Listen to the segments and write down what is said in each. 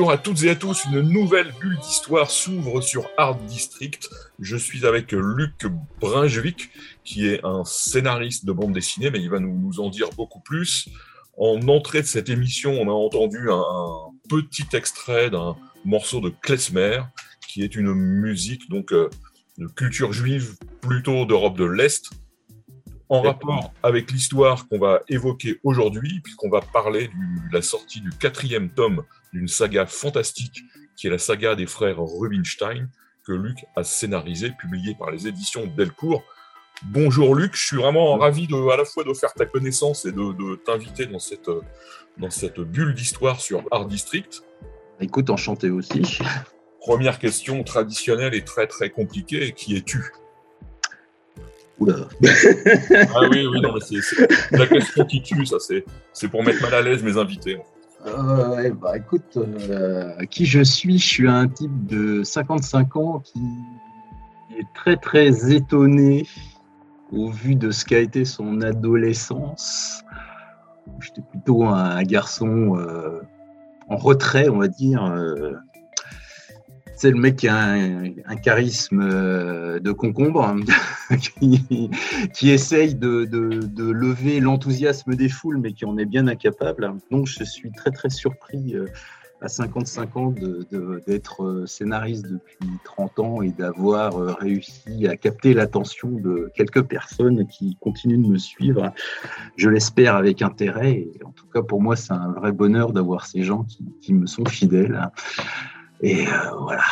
Bonjour à toutes et à tous, une nouvelle bulle d'histoire s'ouvre sur Art District. Je suis avec Luc Brinjevic, qui est un scénariste de bande dessinée, mais il va nous, en dire beaucoup plus. En entrée de cette émission, on a entendu un, petit extrait d'un morceau de Klezmer, qui est une musique donc euh, de culture juive plutôt d'Europe de l'Est, en rapport avec l'histoire qu'on va évoquer aujourd'hui, puisqu'on va parler de la sortie du quatrième tome d'une saga fantastique qui est la saga des frères Rubinstein que Luc a scénarisé, publié par les éditions Delcourt. Bonjour Luc, je suis vraiment ravi de, à la fois de faire ta connaissance et de, t'inviter dans cette, dans cette bulle d'histoire sur Art District. Écoute, enchanté aussi. Première question traditionnelle et très très compliquée, qui es-tu? Oula. ah oui, oui, non, mais c'est la question qui tue, ça, c'est pour mettre mal à l'aise mes invités. Euh, bah, écoute, euh, qui je suis Je suis un type de 55 ans qui est très très étonné au vu de ce qu'a été son adolescence. J'étais plutôt un garçon euh, en retrait, on va dire, c'est le mec qui a un, charisme euh, de concombre, hein, qui, essaye de, lever l'enthousiasme des foules, mais qui en est bien incapable. Donc je suis très très surpris euh, à 55 ans d'être euh, scénariste depuis 30 ans et d'avoir réussi à capter l'attention de quelques personnes qui continuent de me suivre. Je l'espère avec intérêt. Et en tout cas, pour moi, c'est un vrai bonheur d'avoir ces gens qui, qui me sont fidèles. Et euh, voilà,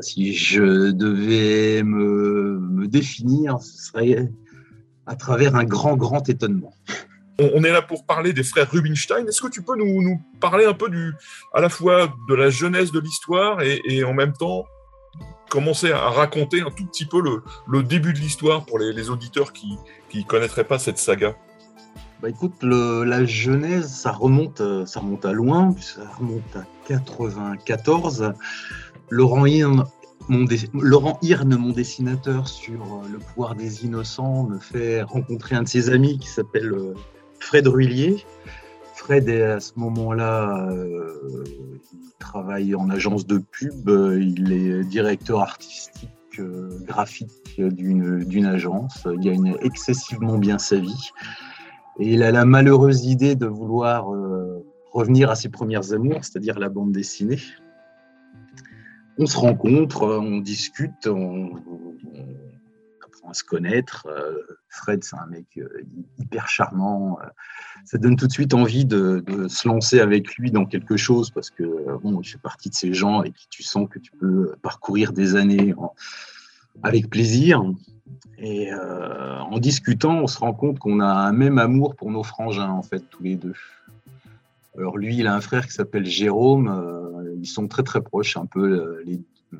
si je devais me, définir, ce serait à travers un grand, grand étonnement. On est là pour parler des frères Rubinstein. Est-ce que tu peux nous, parler un peu du, à la fois de la jeunesse de l'histoire et, en même temps commencer à raconter un tout petit peu le, début de l'histoire pour les, auditeurs qui ne connaîtraient pas cette saga? Bah écoute, la genèse, ça remonte, euh, ça à loin, ça remonte à 94. Laurent Hirn, mon, dessinateur sur euh, le pouvoir des innocents, me fait rencontrer un de ses amis qui s'appelle euh, Fred Ruillier. Fred est à ce moment-là, il travaille en agence de pub, il est directeur artistique graphique d'une agence, il gagne excessivement bien sa vie. Et il a la malheureuse idée de vouloir euh, revenir à ses premières amours, c'est-à-dire la bande dessinée. On se rencontre, on discute, on, apprend à se connaître. Euh, Fred, c'est un mec euh, hyper charmant. Ça donne tout de suite envie de, se lancer avec lui dans quelque chose parce que bon, il fait partie de ces gens et tu sens que tu peux parcourir des années avec plaisir. Et euh, en discutant, on se rend compte qu'on a un même amour pour nos frangins, en fait, tous les deux. Alors lui, il a un frère qui s'appelle Jérôme. Euh, ils sont très très proches, un peu euh,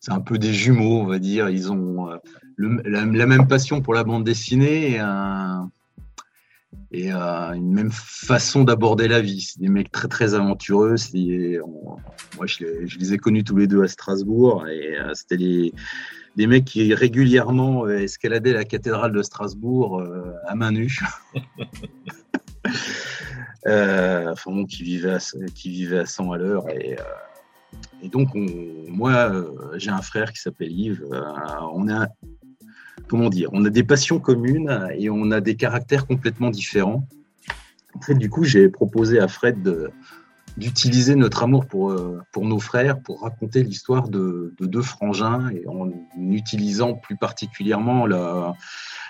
c'est un peu des jumeaux, on va dire. Ils ont la, même passion pour la bande dessinée et, une même façon d'aborder la vie. C'est des mecs très très aventureux. moi, je les, je les, ai connus tous les deux à Strasbourg et c'était les des mecs qui régulièrement euh, escaladaient la cathédrale de Strasbourg euh, à main nue. Euh, enfin bon, qui vivaient à, vivait à 100 à l'heure. Et, et, donc, moi, j'ai un frère qui s'appelle Yves. on a, comment dire, on a des passions communes et on a des caractères complètement différents. En fait, du coup, j'ai proposé à Fred de, d'utiliser notre amour pour, euh, pour nos frères pour raconter l'histoire de, deux frangins et en utilisant plus particulièrement la,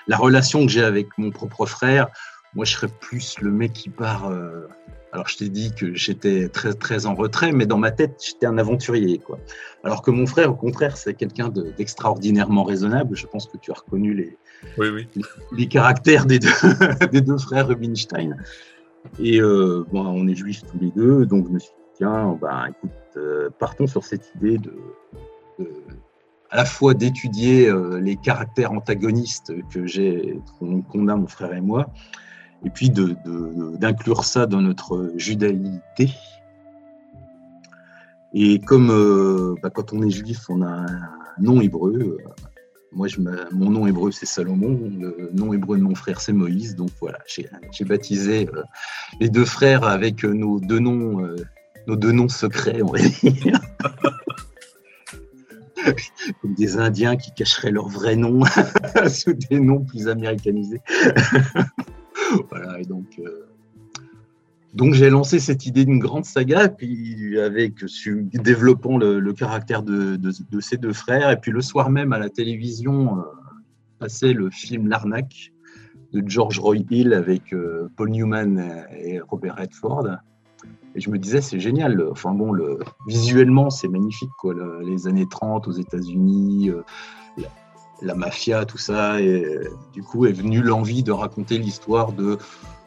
la relation que j'ai avec mon propre frère. Moi, je serais plus le mec qui part. Euh, alors, je t'ai dit que j'étais très, très en retrait, mais dans ma tête, j'étais un aventurier. Quoi. Alors que mon frère, au contraire, c'est quelqu'un d'extraordinairement raisonnable. Je pense que tu as reconnu les, oui, les, caractères des deux, des deux frères Rubinstein. Et euh, bon, on est juifs tous les deux, donc je me suis dit, tiens, bah, écoute, euh, partons sur cette idée de, à la fois d'étudier euh, les caractères antagonistes que j'ai, qu'on a mon frère et moi, et puis d'inclure ça dans notre judaïté. Et comme bah, quand on est juif, on a un nom hébreu, moi, mon nom hébreu, c'est Salomon. Le nom hébreu de mon frère, c'est Moïse. Donc voilà, j'ai baptisé euh, les deux frères avec euh, nos deux noms, euh, nos deux noms secrets, on va dire. Comme des Indiens qui cacheraient leur vrai nom sous des noms plus américanisés. voilà, et donc. Donc j'ai lancé cette idée d'une grande saga, puis avec développant le, caractère de, ces deux frères, et puis le soir même à la télévision euh, passait le film L'arnaque de George Roy Hill avec euh, Paul Newman et Robert Redford. Et je me disais c'est génial. Enfin bon, le, visuellement c'est magnifique les années 30 aux États-Unis. Euh, la, mafia, tout ça, et du coup est venue l'envie de raconter l'histoire de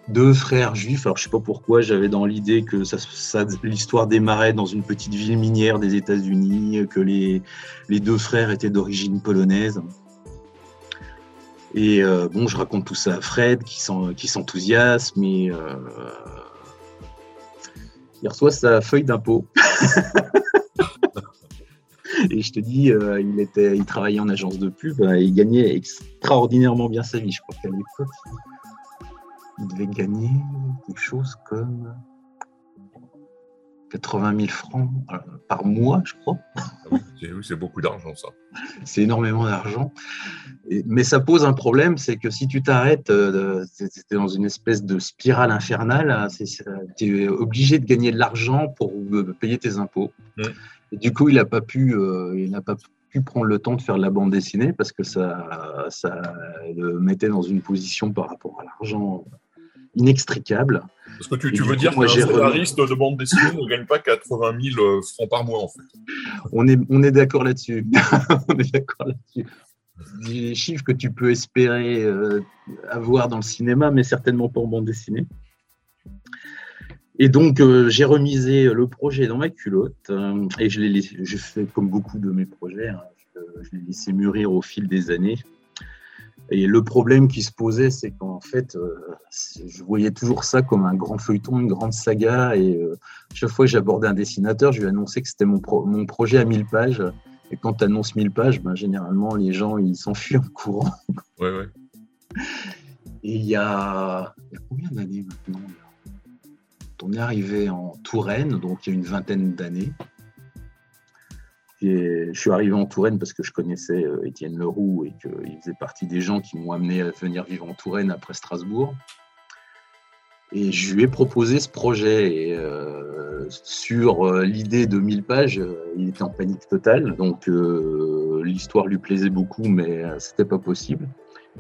deux frères juifs. Alors, je sais pas pourquoi, j'avais dans l'idée que l'histoire démarrait dans une petite ville minière des États-Unis, que les, deux frères étaient d'origine polonaise. Et euh, bon, je raconte tout ça à Fred, qui s'enthousiasme, mais euh, il reçoit sa feuille d'impôt. et je te dis, euh, il, il travaillait en agence de pub, et il gagnait extraordinairement bien sa vie. Je crois qu'à l'époque, il devait gagner quelque chose comme 80 000 francs euh, par mois, je crois. Ah oui, c'est beaucoup d'argent, ça. C'est énormément d'argent. Mais ça pose un problème, c'est que si tu t'arrêtes, euh, tu es dans une espèce de spirale infernale, hein, tu es obligé de gagner de l'argent pour euh, payer tes impôts. Mmh. Et du coup, il n'a pas pu, il n'a pas prendre le temps de faire de la bande dessinée parce que ça, ça le mettait dans une position par rapport à l'argent inextricable. Parce que tu, veux dire qu'un scénariste de bande dessinée ne gagne pas 80 000 euh, francs par mois, en fait. On est, on est d'accord là-dessus. on est d'accord là-dessus. Des chiffres que tu peux espérer euh, avoir dans le cinéma, mais certainement pas en bande dessinée. Et donc, euh, j'ai remisé le projet dans ma culotte et je l'ai fait comme beaucoup de mes projets, hein, je l'ai laissé mûrir au fil des années. Et le problème qui se posait, c'est qu'en fait, euh, je voyais toujours ça comme un grand feuilleton, une grande saga. Et euh, chaque fois que j'abordais un dessinateur, je lui annonçais que c'était mon, mon projet à 1000 pages. Et quand tu annonces 1000 pages, ben, généralement, les gens, ils s'enfuient en courant. Ouais, ouais. Et il y a, il y a combien d'années maintenant On est arrivé en Touraine, donc il y a une vingtaine d'années je suis arrivé en Touraine parce que je connaissais euh, Étienne Leroux et qu'il faisait partie des gens qui m'ont amené à venir vivre en Touraine après Strasbourg. Et je lui ai proposé ce projet. Et, euh, sur euh, l'idée de 1000 pages, il était en panique totale. Donc l'histoire lui plaisait beaucoup, mais c'était pas possible.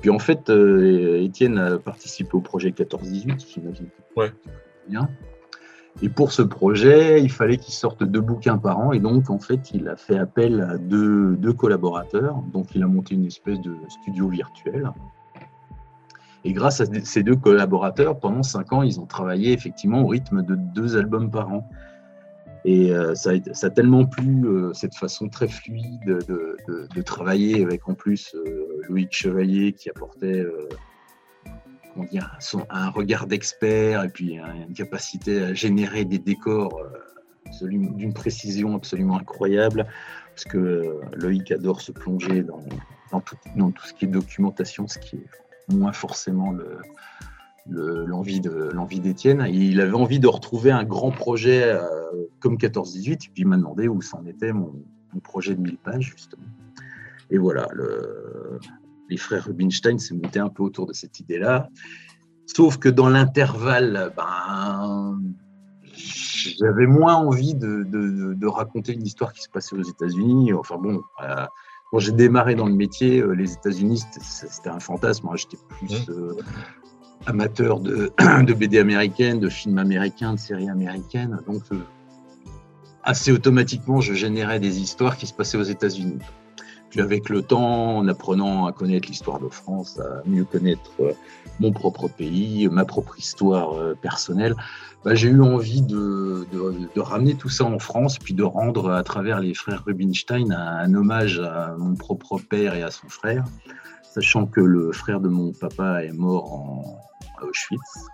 Puis en fait, Étienne a participé au projet 14-18, j'imagine. Ouais. Bien. Et pour ce projet, il fallait qu'il sorte deux bouquins par an. Et donc, en fait, il a fait appel à deux, collaborateurs. Donc, il a monté une espèce de studio virtuel. Et grâce à ces deux collaborateurs, pendant cinq ans, ils ont travaillé effectivement au rythme de deux albums par an. Et ça, a, ça, a, tellement plu, cette façon très fluide de, de, travailler avec en plus Loïc Chevalier qui apportait un regard d'expert et puis une capacité à générer des décors d'une précision absolument incroyable, parce que Loïc adore se plonger dans, tout, ce qui est documentation, ce qui est moins forcément le, l'envie d'Étienne. Il avait envie de retrouver un grand projet euh, comme 14-18, et puis il m'a demandé où s'en était mon, projet de 1000 pages, justement. Et voilà, les frères Rubinstein s'est monté un peu autour de cette idée-là. Sauf que dans l'intervalle, ben, j'avais moins envie de, de, raconter une histoire qui se passait aux États-Unis. Enfin bon, euh, quand j'ai démarré dans le métier, euh, les États-Unis, c'était un fantasme. J'étais plus euh, amateur de, de, BD américaines, de films américains, de séries américaines. Donc, assez automatiquement, je générais des histoires qui se passaient aux États-Unis. Avec le temps, en apprenant à connaître l'histoire de France, à mieux connaître mon propre pays, ma propre histoire personnelle, bah, j'ai eu envie de, ramener tout ça en France, puis de rendre à travers les frères Rubinstein un, hommage à mon propre père et à son frère, sachant que le frère de mon papa est mort à Auschwitz,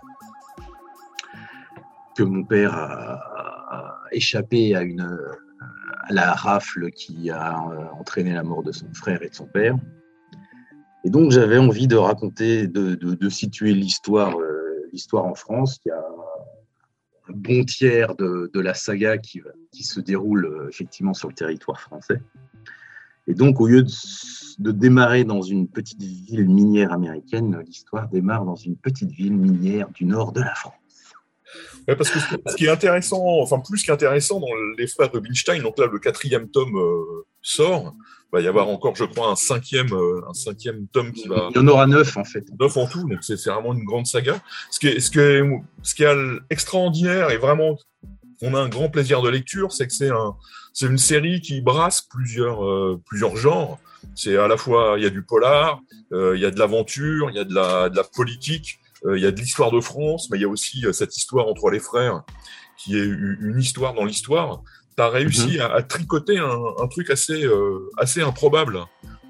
que mon père a, échappé à, une, la rafle qui a entraîné la mort de son frère et de son père. Et donc j'avais envie de raconter, de, situer l'histoire, euh, l'histoire en France, qui a un bon tiers de, la saga qui, qui, se déroule euh, effectivement sur le territoire français. Et donc, au lieu de, démarrer dans une petite ville minière américaine, l'histoire démarre dans une petite ville minière du nord de la France. Ouais, parce que ce qui est intéressant, enfin plus qu'intéressant dans les frères Rubinstein, donc là le quatrième tome euh, sort, il va y avoir encore, je crois, un cinquième, euh, un cinquième tome qui va. Il y en aura neuf en fait. Neuf en tout, donc c'est vraiment une grande saga. Ce qui est, ce qui est, ce qui est extraordinaire et vraiment, on a un grand plaisir de lecture, c'est que c'est un, c'est une série qui brasse plusieurs, euh, plusieurs genres. C'est à la fois, il y a du polar, il y a de l'aventure, il y a de la, de la politique, il y a de l'histoire de France, mais il y a aussi cette histoire entre les frères qui est une histoire dans l'histoire tu as réussi mhm. à, tricoter un, truc assez, euh, assez improbable.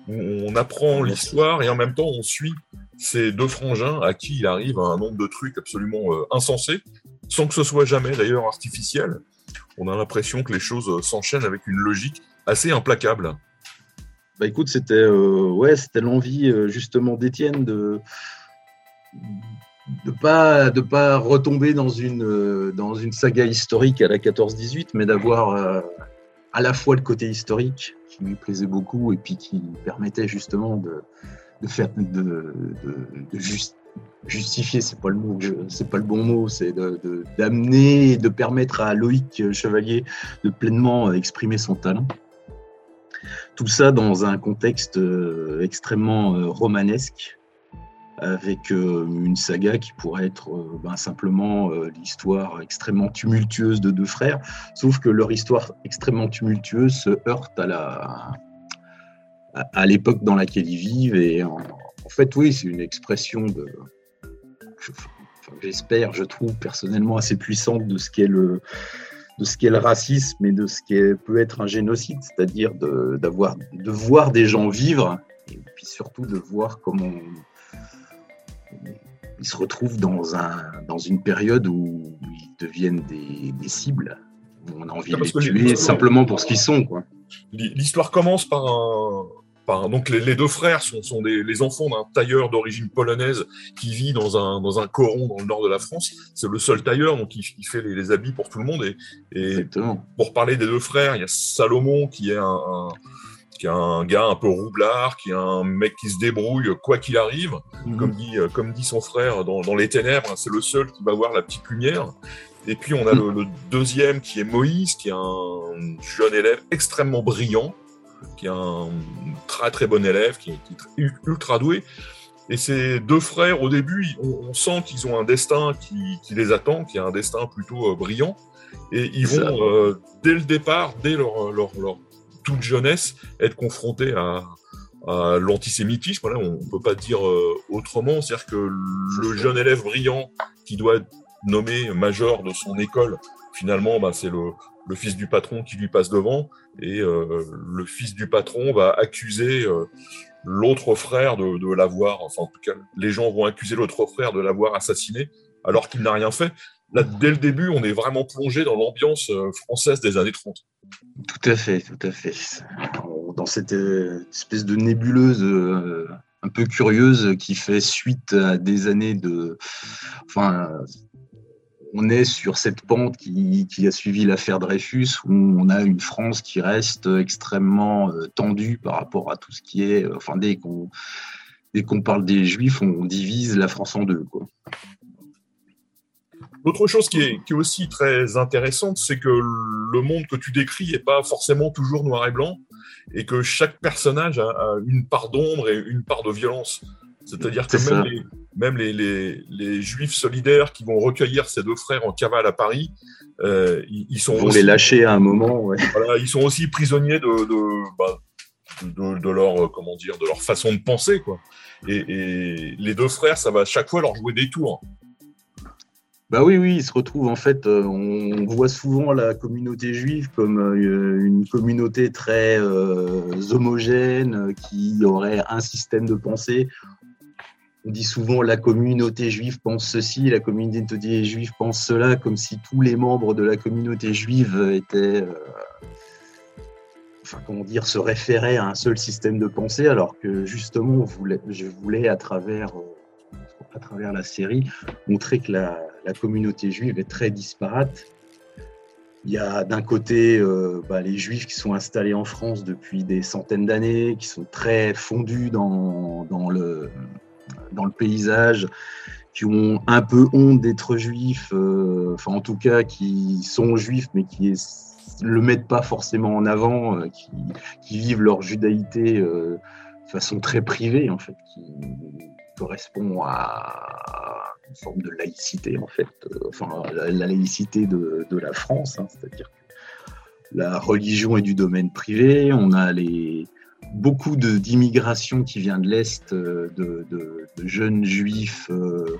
on apprend l'histoire et en même temps on suit ces deux frangins à qui il arrive un nombre de trucs absolument euh, insensés, sans que ce soit jamais d'ailleurs artificiel. On a l'impression que les choses euh, s'enchaînent avec une logique assez implacable. Bah écoute, c'était ouais, c'était l'envie justement d'Étienne de de pas de pas retomber dans une euh, dans une saga historique à la 14-18 mais d'avoir euh, à la fois le côté historique qui lui plaisait beaucoup et puis qui permettait justement de, de faire de, de, de justifier c'est pas le mot c'est pas le bon mot c'est d'amener et de permettre à Loïc Chevalier de pleinement exprimer son talent. Tout ça dans un contexte euh, extrêmement romanesque avec euh, une saga qui pourrait être euh, ben, simplement euh, l'histoire extrêmement tumultueuse de deux frères, sauf que leur histoire extrêmement tumultueuse se heurte à la à, l'époque dans laquelle ils vivent. Et en, fait oui c'est une expression de j'espère je trouve personnellement assez puissante de ce qu'est le de ce qu'est le racisme et de ce qui peut être un génocide, c'est-à-dire d'avoir, de voir des gens vivre et puis surtout de voir comment ils se retrouvent dans, un, dans une période où ils deviennent des, des cibles. Où on a envie de les tuer simplement pour ce qu'ils sont. L'histoire commence par un. Par, donc les, deux frères sont, sont des, les enfants d'un tailleur d'origine polonaise qui vit dans un, dans un coron dans le nord de la France. C'est le seul tailleur, donc il, fait les, habits pour tout le monde. Et, et pour parler des deux frères, il y a Salomon qui est un qui est un gars un peu roublard, qui est un mec qui se débrouille quoi qu'il arrive. Mhm. Comme, dit, euh, comme dit son frère dans, Les Ténèbres, c'est le seul qui va voir la petite lumière. Et puis on a le, deuxième qui est Moïse, qui est un jeune élève extrêmement brillant, qui est un très très bon élève, qui est, ultra doué. Et ces deux frères, au début, on, sent qu'ils ont un destin qui, les attend, qui est un destin plutôt euh, brillant. Et ils vont, euh, dès le départ, dès leur, leur, leur toute jeunesse être confrontée à, l'antisémitisme. Là, on ne peut pas dire euh, autrement. C'est-à-dire que le jeune élève brillant qui doit être nommé major de son école, finalement, bah, c'est le, le fils du patron qui lui passe devant, et le fils du patron va accuser l'autre frère de, l'avoir, enfin en tout cas, les gens vont accuser l'autre frère de l'avoir assassiné alors qu'il n'a rien fait. Là, dès le début, on est vraiment plongé dans l'ambiance euh, française des années 30. Tout à fait, tout à fait. Dans cette euh, espèce de nébuleuse euh, un peu curieuse qui fait suite à des années de. Enfin, on est sur cette pente qui, a suivi l'affaire Dreyfus, où on a une France qui reste extrêmement euh, tendue par rapport à tout ce qui est. Enfin, dès qu'on parle des Juifs, on divise la France en deux. L'autre chose qui est, qui est, aussi très intéressante, c'est que le monde que tu décris n'est pas forcément toujours noir et blanc, et que chaque personnage a une part d'ombre et une part de violence. C'est-à-dire que même, les, même les, les, juifs solidaires qui vont recueillir ces deux frères en cavale à Paris, euh, ils, sont ils vont les lâcher à un moment. Voilà, ils sont aussi prisonniers de, de, bah, de, leur comment dire, de leur façon de penser, quoi. Et, les deux frères, ça va à chaque fois leur jouer des tours. Bah oui, oui, ils se retrouvent en fait. Euh, on voit souvent la communauté juive comme euh, une communauté très homogène qui aurait un système de pensée on dit souvent la communauté juive pense ceci, la communauté juive pense cela, comme si tous les membres de la communauté juive étaient, euh, enfin comment dire, se référaient à un seul système de pensée, alors que justement, je voulais à travers, euh, à travers la série montrer que la, communauté juive est très disparate. Il y a d'un côté euh, bah, les juifs qui sont installés en France depuis des centaines d'années, qui sont très fondus dans, le paysage, qui ont un peu honte d'être juifs, euh, enfin en tout cas qui sont juifs mais qui le mettent pas forcément en avant, euh, qui, vivent leur judaïté de façon très privée en fait, correspond à une forme de laïcité en fait, enfin la, laïcité de, la France, hein, c'est-à-dire que la religion est du domaine privé, on a les beaucoup d'immigration qui vient de l'Est, euh, de, jeunes juifs euh,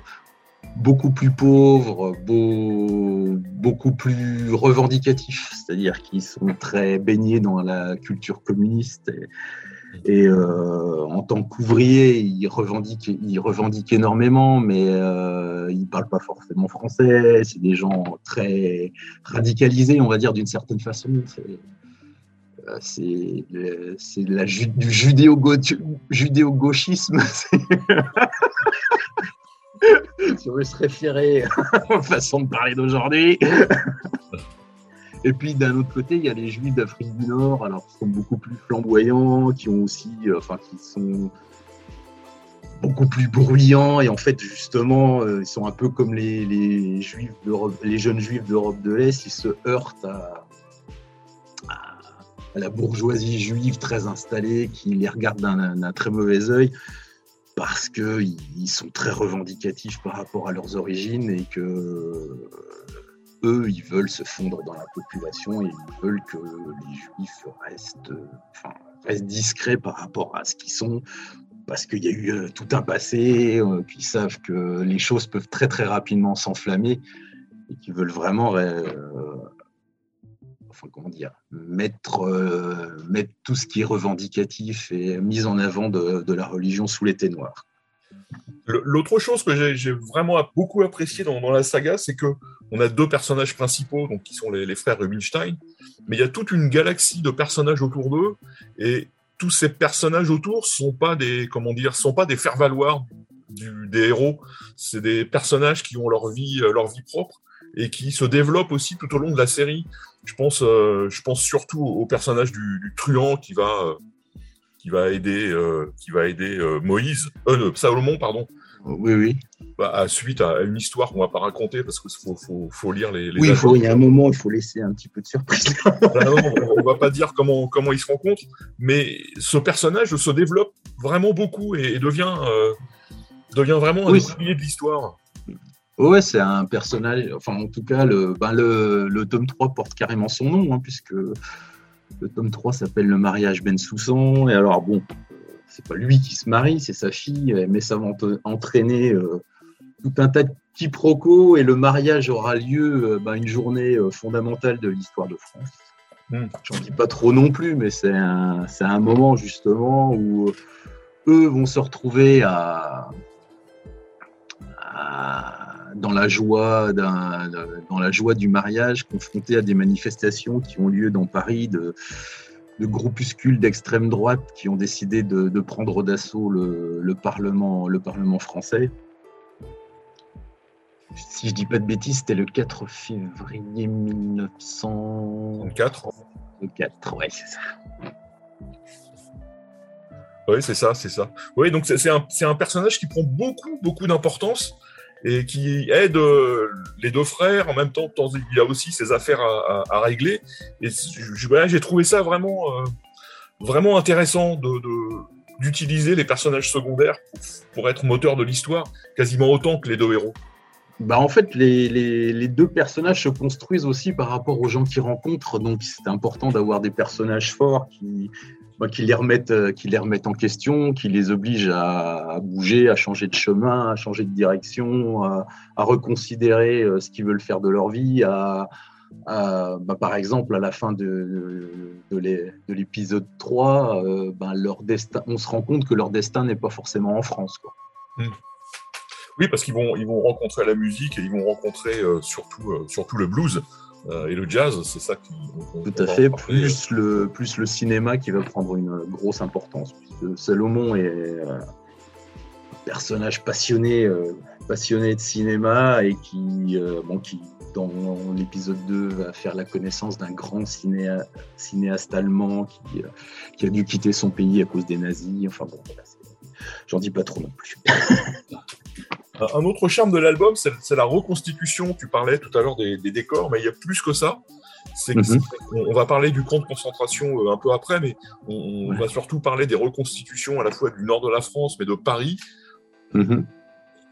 beaucoup plus pauvres, beaucoup plus revendicatifs, c'est-à-dire qui sont très baignés dans la culture communiste. Euh, en tant qu'ouvriers, ils revendiquent, ils revendiquent énormément, mais ils ne parlent pas forcément français. C'est des gens très radicalisés, on va dire, d'une certaine façon. Euh, c'est du judéo-gauchisme. si on veut se référer aux façon de parler d'aujourd'hui. Et puis d'un autre côté, il y a les Juifs d'Afrique du Nord, alors qui sont beaucoup plus flamboyants, qui ont aussi, euh, enfin, qui sont beaucoup plus bruyants. Et en fait justement, euh, ils sont un peu comme les, les jeunes Juifs d'Europe de l'Est, ils se heurtent à, la bourgeoisie juive très installée qui les regarde d'un très mauvais œil parce qu'ils sont très revendicatifs par rapport à leurs origines et que eux, ils veulent se fondre dans la population et ils veulent que les juifs restent, discrets par rapport à ce qu'ils sont parce qu'il y a eu euh, tout un passé, euh, qu'ils savent que les choses peuvent très très rapidement s'enflammer et qu'ils veulent vraiment enfin comment dire, mettre, euh, mettre tout ce qui est revendicatif et mise en avant de, la religion sous l'été noir. L'autre chose que j'ai vraiment beaucoup apprécié dans, la saga, c'est que on a deux personnages principaux, donc qui sont les, frères Rubinstein, mais il y a toute une galaxie de personnages autour d'eux, et tous ces personnages autour sont pas des comment dire, sont pas des faire-valoir des héros. C'est des personnages qui ont leur vie, leur vie propre et qui se développent aussi tout au long de la série. Je pense, euh, je pense surtout au personnage du, truand qui va, euh, qui va aider, euh, qui va aider Moïse, Salomon, pardon. Oui, oui. Bah, à suite à une histoire qu'on va pas raconter parce qu'il faut, faut, faut, lire les. oui, il, y a un moment, il faut laisser un petit peu de surprise. Bah, on, ne va pas dire comment comment ils se rencontrent, mais ce personnage se développe vraiment beaucoup et, devient devient vraiment un oublié de l'histoire. Ouais, c'est un personnage, enfin en tout cas, le, ben le, le, tome 3 porte carrément son nom, hein, puisque le tome 3 s'appelle Le mariage Ben Soussan. Et alors, bon, c'est pas lui qui se marie, c'est sa fille, mais ça va entraîner euh, tout un tas de quiproquo et le mariage aura lieu bah, une journée fondamentale de l'histoire de France. Hmm. J'en dis pas trop non plus, mais c'est un, un, moment justement où eux vont se retrouver à, dans, la joie dans la joie du mariage, confrontés à des manifestations qui ont lieu dans Paris de, de groupuscules d'extrême droite qui ont décidé de, prendre d'assaut le, Parlement, le Parlement français. Si je dis pas de bêtises, c'était le 4 février 1904. 4, ouais, c'est ça. Oui, c'est ça, c'est ça. Oui, donc c'est un, un, personnage qui prend beaucoup, beaucoup d'importance et qui aide euh, les deux frères. En même temps, il a aussi ses affaires à, régler. Et j'ai trouvé ça vraiment, euh, vraiment intéressant de, d'utiliser les personnages secondaires pour, être moteur de l'histoire, quasiment autant que les deux héros. Bah en fait, les, les, deux personnages se construisent aussi par rapport aux gens qu'ils rencontrent, donc c'est important d'avoir des personnages forts qui, bah, qui les remettent, euh, qui les remettent en question, qui les obligent à, bouger, à changer de chemin, à changer de direction, à, reconsidérer euh, ce qu'ils veulent faire de leur vie, à, bah, par exemple, à la fin de, de l'épisode 3, euh, bah, leur destin, on se rend compte que leur destin n'est pas forcément en France. Quoi. Hmm. Oui, parce qu'ils vont, ils vont rencontrer la musique et ils vont rencontrer surtout, surtout le blues. Euh, et le jazz, c'est ça qui. Tout à fait, plus le, plus le cinéma qui va prendre une grosse importance, puisque Salomon est euh, un personnage passionné, euh, passionné de cinéma et qui, bon, qui dans l'épisode 2, va faire la connaissance d'un grand cinéaste allemand qui, qui, a dû quitter son pays à cause des nazis. Enfin bon, j'en dis pas trop non plus. Un autre charme de l'album, c'est la reconstitution. Tu parlais tout à l'heure des, décors, mais il y a plus que ça. Mhm. on, va parler du camp de concentration euh, un peu après, mais on, va surtout parler des reconstitutions à la fois du nord de la France, mais de Paris. Il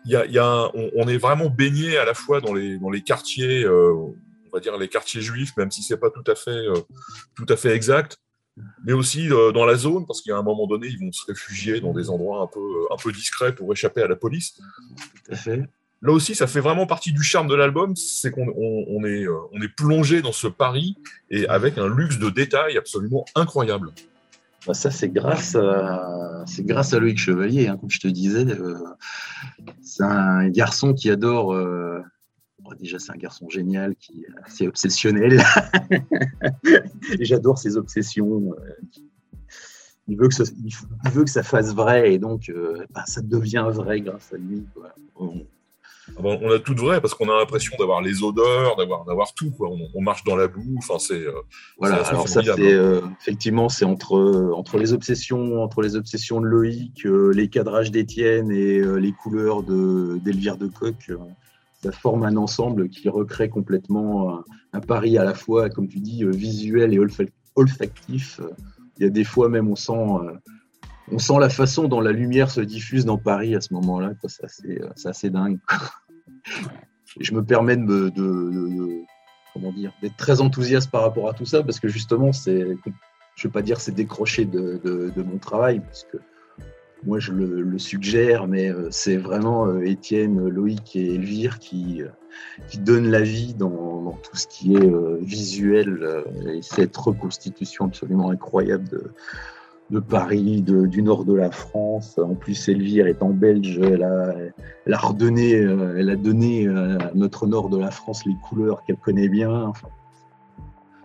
y a, on, est vraiment baigné à la fois dans les, dans les quartiers, euh, on va dire les quartiers juifs, même si c'est pas tout à fait, euh, tout à fait exact mais aussi euh, dans la zone, parce qu'à un moment donné, ils vont se réfugier dans des endroits un peu, un peu discrets pour échapper à la police. Tout à fait. Là aussi, ça fait vraiment partie du charme de l'album, c'est qu'on on, est, euh, on est plongé dans ce Paris et avec un luxe de détails absolument incroyable. Bah, ça, c'est grâce, à, c'est grâce à Loïc Chevalier, hein, comme je te disais. Euh, c'est un garçon qui adore déjà, c'est un garçon génial qui est assez obsessionnel. J'adore ses obsessions. Il veut, que ça, veut que ça fasse vrai et donc euh, bah, ça devient vrai grâce à lui. Ah ben, on a tout de vrai parce qu'on a l'impression d'avoir les odeurs, d'avoir, d'avoir tout. On, marche dans la boue. Enfin, c'est, euh, voilà, alors ça, c'est, euh, effectivement, c'est entre, entre les obsessions, entre les obsessions de Loïc, les cadrages d'Étienne et les couleurs de, d'Elvire de Coq ça forme un ensemble qui recrée complètement un, pari à la fois, comme tu dis, euh, visuel et olfactif. Il y a des fois même, on sent, euh, on sent la façon dont la lumière se diffuse dans Paris à ce moment-là. C'est assez, dingue. je me permets de, comment dire, d'être très enthousiaste par rapport à tout ça parce que justement, c'est, je ne vais pas dire c'est décroché de, mon travail, puisque moi je le, suggère, mais euh, c'est vraiment euh, Étienne, Loïc et Elvire qui, euh, qui donnent la vie dans, tout ce qui est visuel et cette reconstitution absolument incroyable de, Paris, du nord de la France. En plus, Elvire étant belge, elle a, elle a redonné, elle a donné à notre nord de la France les couleurs qu'elle connaît bien.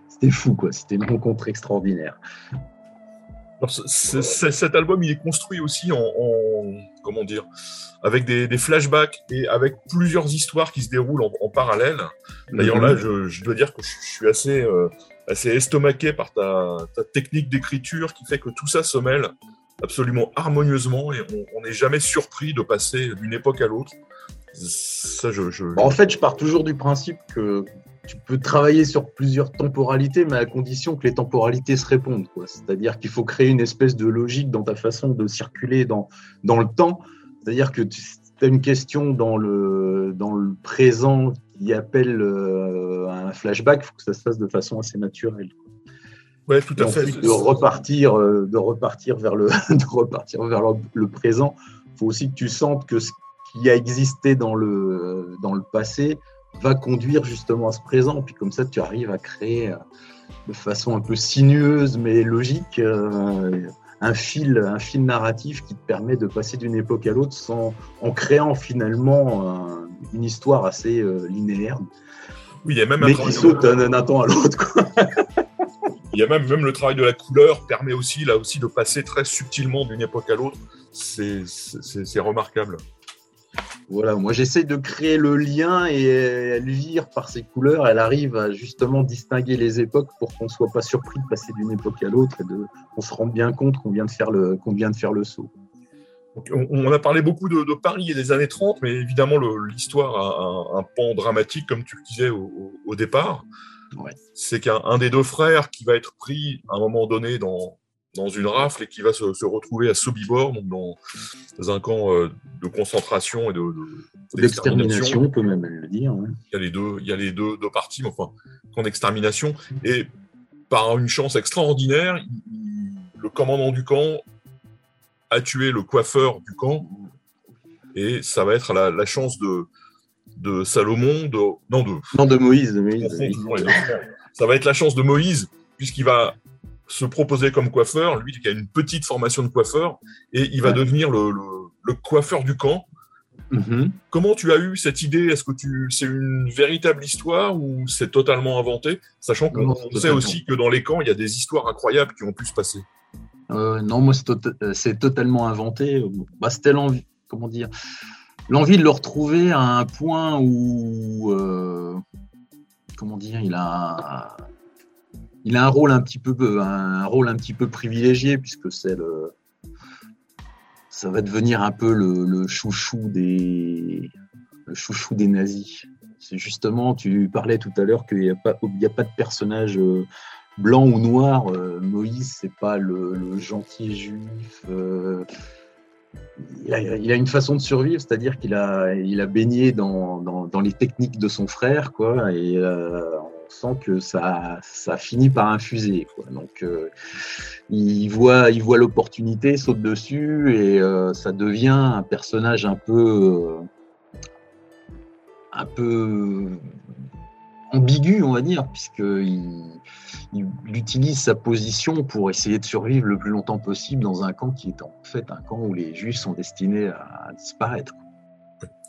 c'était fou, quoi. C'était une rencontre extraordinaire cet album, il est construit aussi en, comment dire, avec des, flashbacks et avec plusieurs histoires qui se déroulent en, parallèle. D'ailleurs, là, mhm. je, dois dire que je, suis assez, euh, assez estomaqué par ta, technique d'écriture qui fait que tout ça se mêle absolument harmonieusement et on n'est jamais surpris de passer d'une époque à l'autre. Ça, je... En fait, je pars toujours du principe que tu peux travailler sur plusieurs temporalités, mais à condition que les temporalités se répondent. C'est-à-dire qu'il faut créer une espèce de logique dans ta façon de circuler dans, dans le temps. C'est-à-dire que tu as une question dans le, dans le présent qui appelle euh, un flashback, il faut que ça se fasse de façon assez naturelle. Oui, tout à fait. De repartir, euh, de repartir vers le, de repartir vers le, présent, il faut aussi que tu sentes que ce qui a existé dans le, dans le passé va conduire justement à ce présent. Puis comme ça, tu arrives à créer de façon un peu sinueuse mais logique un fil, un fil narratif qui te permet de passer d'une époque à l'autre sans, en créant finalement une histoire assez euh, linéaire. Oui, il y a même mais qui saute d'un temps à l'autre. il y a même, même le travail de la couleur permet aussi là aussi de passer très subtilement d'une époque à l'autre. C'est remarquable. Voilà, moi j'essaie de créer le lien et lire par ses couleurs, elle arrive à justement distinguer les époques pour qu'on ne soit pas surpris de passer d'une époque à l'autre et qu'on se rende bien compte qu'on vient, de faire le, qu'on vient de faire le saut. on, a parlé beaucoup de, Paris et des années 30, mais évidemment l'histoire a un, pan dramatique, comme tu le disais au, départ. C'est qu'un des deux frères qui va être pris à un moment donné dans, dans une rafle et qui va se, retrouver à Sobibor, donc dans, un camp euh, de concentration et de, d'extermination, on peut même le dire. Il y a les deux, il y a les deux, deux parties, mais enfin, camp d'extermination. Et par une chance extraordinaire, le commandant du camp a tué le coiffeur du camp, et ça va être la, chance de, de Salomon, de non de non de Moïse, de Moïse. Ça va être la chance de Moïse puisqu'il va se proposer comme coiffeur, lui qui a une petite formation de coiffeur, et il va devenir le, coiffeur du camp. Mm-hmm. Comment tu as eu cette idée? Est-ce que tu c'est une véritable histoire ou c'est totalement inventé? Sachant qu'on sait aussi que dans les camps, il y a des histoires incroyables qui ont pu se passer. Euh, non, moi c'est, tota-, totalement inventé. Bah, c'était l'envie, comment dire, l'envie de le retrouver à un point où, euh, comment dire, il a il a un rôle un petit peu, un rôle un petit peu privilégié puisque c'est le, ça va devenir un peu le, chouchou des, chouchou des nazis. C'est justement, tu parlais tout à l'heure qu'il n'y a pas, il a pas de personnage euh, blanc ou noir. Euh, Moïse, c'est pas le, gentil juif. Euh, il, a, une façon de survivre, c'est-à-dire qu'il a, il a baigné dans, dans, les techniques de son frère, quoi, et sent que ça, ça finit par infuser. Donc, euh, il voit, il voit l'opportunité, saute dessus et euh, ça devient un personnage un peu, euh, un peu ambigu, on va dire, puisqu'il il, utilise sa position pour essayer de survivre le plus longtemps possible dans un camp qui est en fait un camp où les Juifs sont destinés à, disparaître.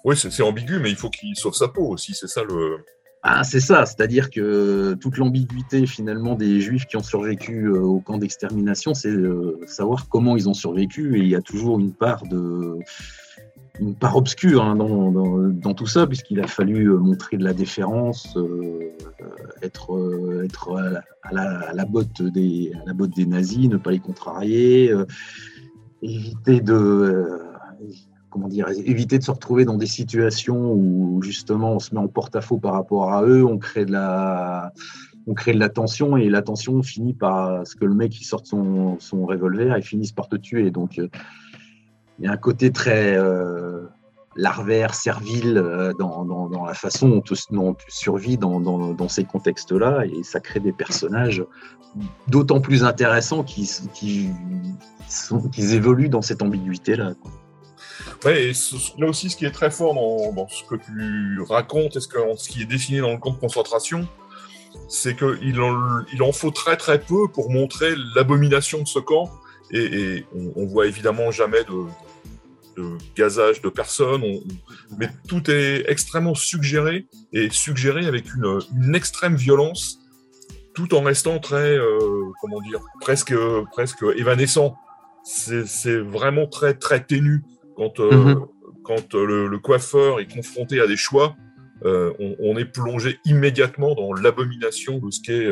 Oui, c'est ambigu, mais il faut qu'il sauve sa peau aussi, c'est ça le, ah, c'est ça, c'est-à-dire que toute l'ambiguïté finalement des juifs qui ont survécu euh, au camp d'extermination, c'est euh, savoir comment ils ont survécu et il y a toujours une part de une part obscure hein, dans, tout ça, puisqu'il a fallu euh, montrer de la déférence, être, à la botte des nazis, ne pas les contrarier, éviter de comment dire, éviter de se retrouver dans des situations où justement on se met en porte-à-faux par rapport à eux, on crée de la, tension et la tension finit par ce que le mec il sorte son, revolver et finisse par te tuer. Donc euh, il y a un côté très euh, larvaire, servile euh, dans, la façon dont, on survit dans, dans ces contextes-là et ça crée des personnages d'autant plus intéressants qui, qui, sont, qui évoluent dans cette ambiguïté-là. Ouais, et là aussi, ce qui est très fort dans, ce que tu racontes et ce, que, ce, qui est dessiné dans le camp de concentration, c'est qu'il en, il en faut très très peu pour montrer l'abomination de ce camp. Et, on, voit évidemment jamais de, de gazage de personnes, mais tout est extrêmement suggéré et suggéré avec une, une extrême violence, tout en restant très, euh, comment dire, presque, presque évanescent. C'est vraiment très très ténu. Quand, euh, mhm. quand euh, le, coiffeur est confronté à des choix, euh, on, est plongé immédiatement dans l'abomination de ce qu'est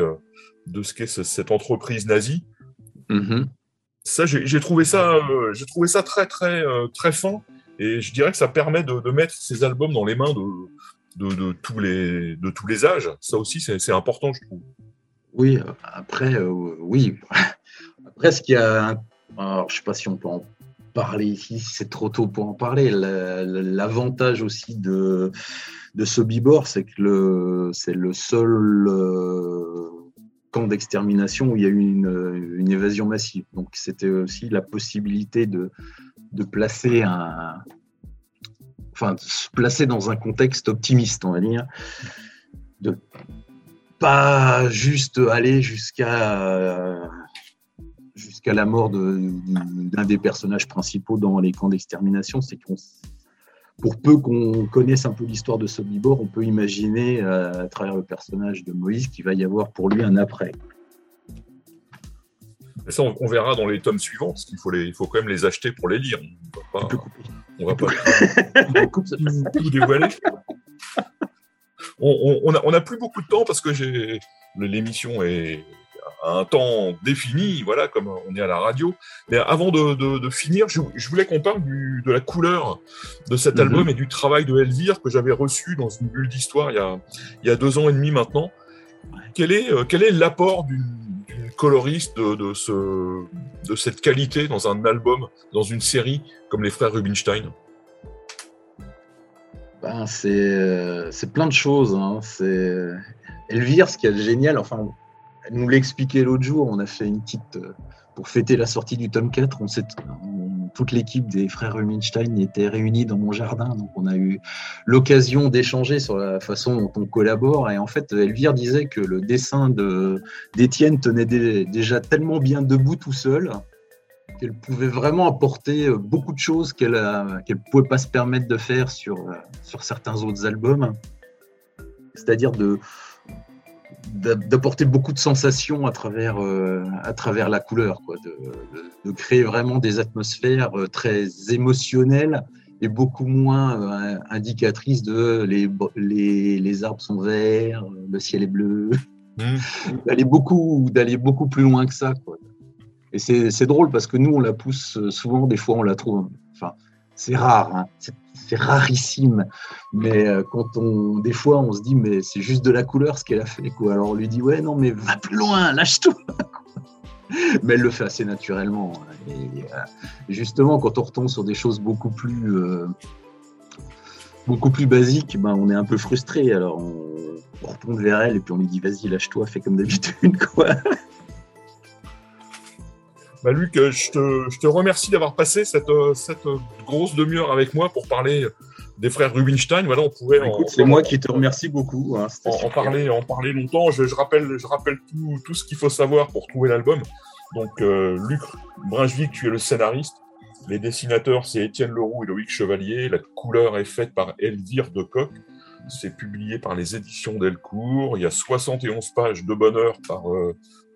de ce qu'est cette entreprise nazie. Mhm. Ça, j'ai trouvé ça, j'ai trouvé ça très très très fin, et je dirais que ça permet de, mettre ces albums dans les mains de, de, tous les de tous les âges. Ça aussi, c'est important, je trouve. Oui, après, oui. Après, ce qu'il y a, alors, je sais pas si on peut en parler ici, c'est trop tôt pour en parler. L'avantage aussi de, de Sobibor, c'est que c'est le seul euh, camp d'extermination où il y a eu une, évasion massive. Donc c'était aussi la possibilité de, de placer un, enfin, se placer dans un contexte optimiste, on va dire, de pas juste aller jusqu'à jusqu'à la mort d'un des personnages principaux dans les camps d'extermination, c'est qu'on pour peu qu'on connaisse un peu l'histoire de Sobibor, on peut imaginer euh, à travers le personnage de Moïse qu'il va y avoir pour lui un après. ça, on, verra dans les tomes suivants, parce qu'il faut, il faut quand même les acheter pour les lire. On va pas, on va pas tout, dévoiler. On n'a a plus beaucoup de temps parce que l'émission est un temps défini, voilà, comme on est à la radio. Mais avant de, finir, je, voulais qu'on parle de la couleur de cet mhm. album et du travail de Elvire que j'avais reçu dans une bulle d'histoire il, y a, deux ans et demi maintenant. Quel est, euh, quel est l'apport d'une coloriste de, ce, de cette qualité dans un album, dans une série comme les frères Rubinstein? Ben, euh, c'est plein de choses. Hein. C'est Elvire, ce qui est génial, enfin, elle nous l'expliquait l'autre jour. On a fait une petite. Euh, pour fêter la sortie du tome 4, on toute l'équipe des frères Rubinstein était réunie dans mon jardin. Donc, on a eu l'occasion d'échanger sur la façon dont on collabore. Et en fait, Elvire disait que le dessin d'Étienne tenait déjà tellement bien debout tout seul qu'elle pouvait vraiment apporter beaucoup de choses qu'elle ne pouvait pas se permettre de faire sur, sur certains autres albums. C'est-à-dire de, d'apporter beaucoup de sensations à travers, euh, à travers la couleur, quoi, de, créer vraiment des atmosphères euh, très émotionnelles et beaucoup moins euh, indicatrices de les, les, les, arbres sont verts, le ciel est bleu, mmh. d'aller beaucoup, beaucoup plus loin que ça. Quoi. Et c'est drôle parce que nous, on la pousse souvent, des fois on la trouve, enfin, c'est rare, hein, c'est rarissime. Mais euh, quand on, des fois, on se dit, mais c'est juste de la couleur ce qu'elle a fait. Quoi. Alors on lui dit, ouais, non, mais va plus loin, lâche tout. mais elle le fait assez naturellement. Hein. Et, euh, justement, quand on retombe sur des choses beaucoup plus, euh, beaucoup plus basiques, ben, on est un peu frustré. Alors on, on retourne vers elle et puis on lui dit, vas-y, lâche-toi, fais comme d'habitude. quoi. Bah, Luc, euh, je te, remercie d'avoir passé cette, euh, grosse demi-heure avec moi pour parler des frères Rubinstein. Voilà, on pouvait. c'est moi qui te remercie beaucoup. Hein, en, parler, en parler longtemps. Je, rappelle, je rappelle tout, ce qu'il faut savoir pour trouver l'album. Donc, euh, Luc Brinjvic, tu es le scénariste. Les dessinateurs, c'est Étienne Leroux et Loïc Chevalier. La couleur est faite par Elvire de Coq. C'est publié par les éditions Delcourt. Il y a 71 pages de bonheur par,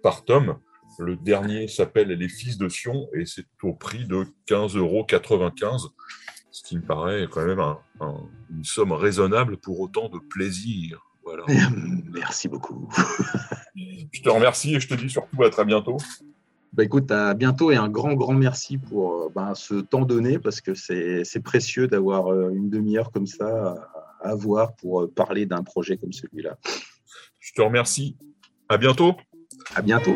par tome. Le dernier s'appelle Les Fils de Sion et c'est au prix de 15,95 euros, ce qui me paraît quand même une somme raisonnable pour autant de plaisir. Voilà. Merci beaucoup. je te remercie et je te dis surtout à très bientôt. Bah écoute, à bientôt et un grand, grand merci pour euh, bah, ce temps donné parce que c'est précieux d'avoir euh, une demi-heure comme ça à avoir pour euh, parler d'un projet comme celui-là. Je te remercie. À bientôt. À bientôt.